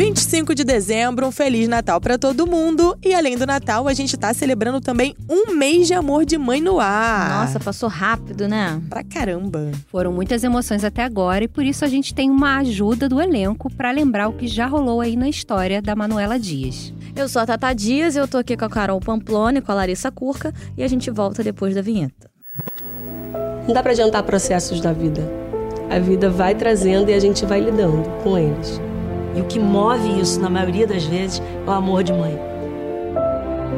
25 de dezembro, um Feliz Natal para todo mundo. E além do Natal, a gente tá celebrando também um mês de amor de mãe no ar. Nossa, passou rápido, né? Pra caramba. Foram muitas emoções até agora e por isso a gente tem uma ajuda do elenco para lembrar o que já rolou aí na história da Manuela Dias. Eu sou a Tata Dias, eu tô aqui com a Carol Pamplona e com a Larissa Curca e a gente volta depois da vinheta. Não dá para adiantar processos da vida. A vida vai trazendo e a gente vai lidando com eles. E o que move isso, na maioria das vezes, é o amor de mãe.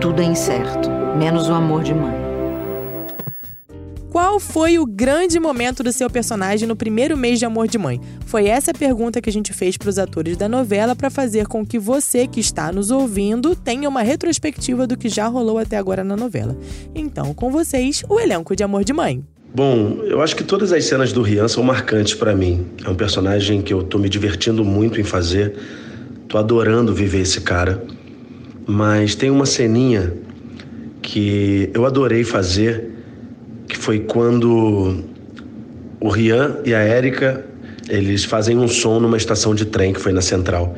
Tudo é incerto, menos o amor de mãe. Qual foi o grande momento do seu personagem no primeiro mês de Amor de Mãe? Foi essa a pergunta que a gente fez para os atores da novela para fazer com que você que está nos ouvindo tenha uma retrospectiva do que já rolou até agora na novela. Então, com vocês, o elenco de Amor de Mãe. Bom, eu acho que todas as cenas do Rian são marcantes para mim. É um personagem que eu tô me divertindo muito em fazer. Tô adorando viver esse cara. Mas tem uma ceninha que eu adorei fazer, que foi quando o Rian e a Érica, eles fazem um som numa estação de trem que foi na Central.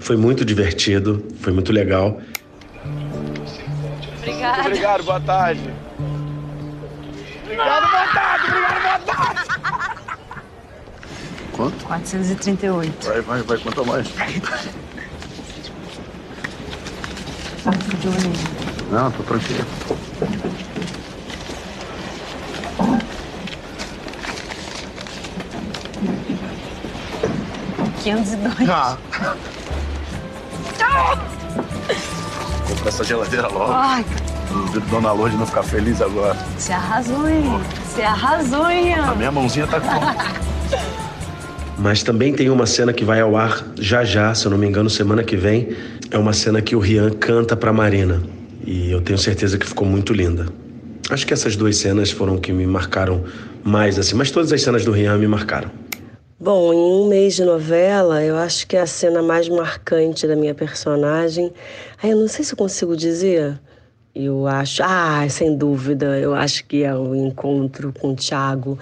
Foi muito divertido, foi muito legal. Obrigado. Obrigado, boa tarde. Obrigado, boa tarde, obrigado, boa tarde. Quanto? 438. Vai, vai, vai, quanto mais? Não, tô tranquilo. Quinhentos e dois. Ah. Compra essa geladeira logo. Ai, Duvido Dona Lourdes não ficar feliz agora. você arrasou, hein? Você arrasou, hein? A minha mãozinha tá com. Mas também tem uma cena que vai ao ar já já, se eu não me engano, semana que vem. É uma cena que o Rian canta pra Marina. E eu tenho certeza que ficou muito linda. Acho que essas duas cenas foram que me marcaram mais, assim. Mas todas as cenas do Rian me marcaram. Bom, em um mês de novela, eu acho que é a cena mais marcante da minha personagem. Ai, eu não sei se eu consigo dizer. Eu acho, ah, sem dúvida, eu acho que é o encontro com o Thiago,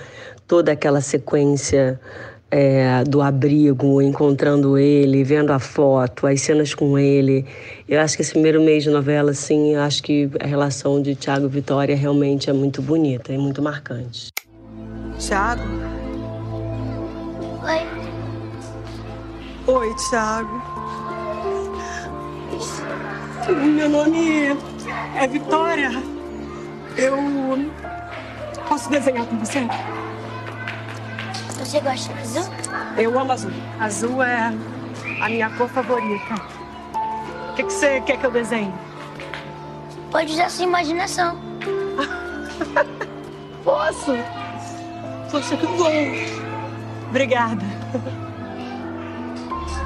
toda aquela sequência é, do abrigo, encontrando ele, vendo a foto, as cenas com ele. Eu acho que esse primeiro mês de novela, assim, eu acho que a relação de Thiago e Vitória realmente é muito bonita e muito marcante. Thiago? Oi. Oi, Thiago. Meu nome é Vitória. Eu posso desenhar com você? Você gosta de azul? Eu amo azul. Azul é a minha cor favorita. O que, que você quer que eu desenhe? Pode usar sua imaginação. Posso? Poxa, que bom. Obrigada.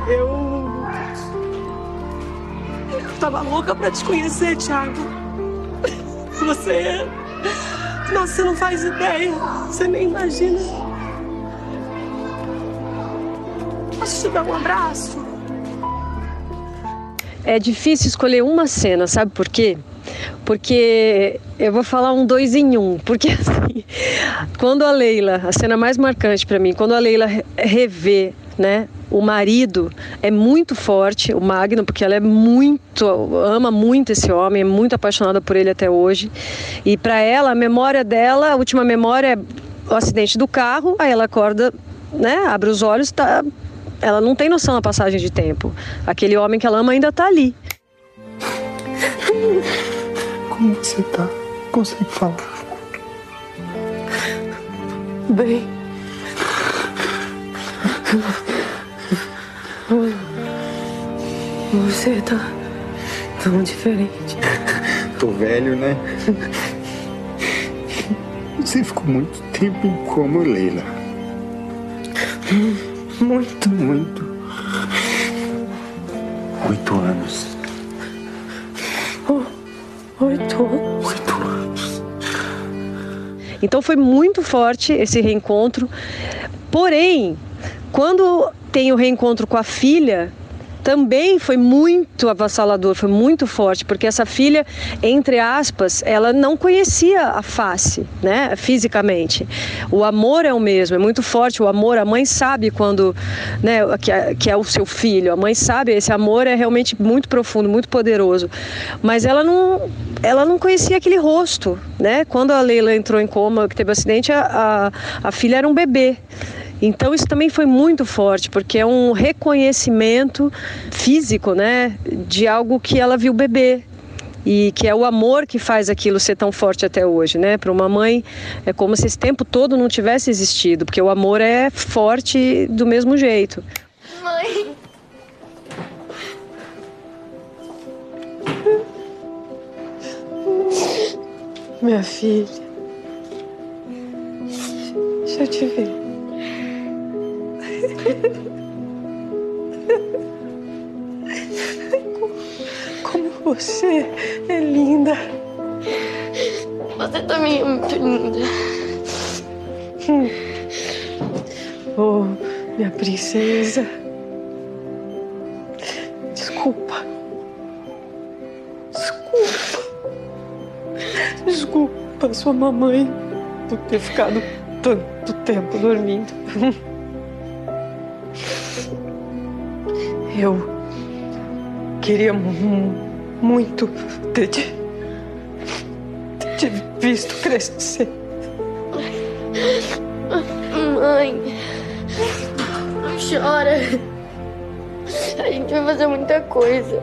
Eu. Tava louca pra te conhecer, Thiago. Você. Nossa, você não faz ideia. Você nem imagina. Posso te dar um abraço? É difícil escolher uma cena, sabe por quê? Porque eu vou falar um dois em um. Porque assim, quando a Leila, a cena mais marcante para mim, quando a Leila re- revê, né, o marido é muito forte, o Magno, porque ela é muito, ama muito esse homem, é muito apaixonada por ele até hoje. E para ela, a memória dela, a última memória é o acidente do carro, aí ela acorda, né, abre os olhos, tá, ela não tem noção da passagem de tempo. Aquele homem que ela ama ainda tá ali. Como que você tá? Consegue falar? Bem. Você tá tão diferente. Tô velho, né? Você ficou muito tempo em coma, Leila. Muito. Muito. Oito anos. Oito anos. Oito anos. Então foi muito forte esse reencontro. Porém, quando tem o reencontro com a filha, também foi muito avassalador, foi muito forte, porque essa filha, entre aspas, ela não conhecia a face, né, fisicamente. O amor é o mesmo, é muito forte. O amor, a mãe sabe quando, né, que é, que é o seu filho. A mãe sabe, esse amor é realmente muito profundo, muito poderoso. Mas ela não, ela não conhecia aquele rosto, né? Quando a Leila entrou em coma, que teve um acidente, a, a, a filha era um bebê. Então isso também foi muito forte, porque é um reconhecimento físico, né, de algo que ela viu bebê. E que é o amor que faz aquilo ser tão forte até hoje, né? Para uma mãe é como se esse tempo todo não tivesse existido, porque o amor é forte do mesmo jeito. Mãe. Minha filha. Deixa eu te ver. Como você é linda. Você também é muito linda. Oh, minha princesa. Desculpa. Desculpa. Desculpa, sua mamãe, por ter ficado tanto tempo dormindo. Eu queria mu- muito ter te, ter te visto crescer. Mãe. Não chora. A gente vai fazer muita coisa.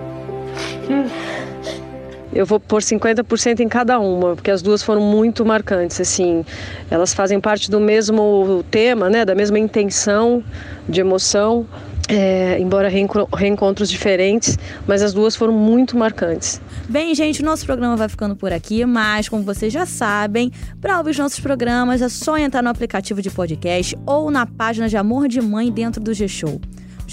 Eu vou pôr 50% em cada uma, porque as duas foram muito marcantes, assim. Elas fazem parte do mesmo tema, né, da mesma intenção de emoção, é, embora reenco- reencontros diferentes, mas as duas foram muito marcantes. Bem, gente, o nosso programa vai ficando por aqui, mas como vocês já sabem, para ouvir os nossos programas é só entrar no aplicativo de podcast ou na página de Amor de Mãe dentro do G-Show.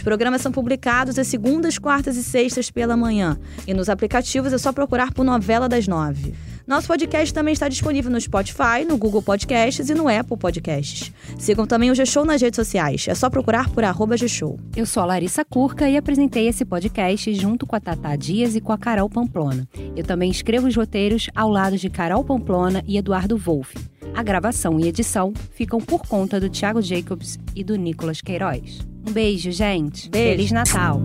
Os programas são publicados às segundas, quartas e sextas pela manhã. E nos aplicativos é só procurar por Novela das Nove. Nosso podcast também está disponível no Spotify, no Google Podcasts e no Apple Podcasts. Sigam também o G-Show nas redes sociais. É só procurar por arroba G-Show. Eu sou a Larissa Curca e apresentei esse podcast junto com a Tata Dias e com a Carol Pamplona. Eu também escrevo os roteiros ao lado de Carol Pamplona e Eduardo Wolff. A gravação e edição ficam por conta do Thiago Jacobs e do Nicolas Queiroz. Um beijo, gente. Beijo. Feliz Natal.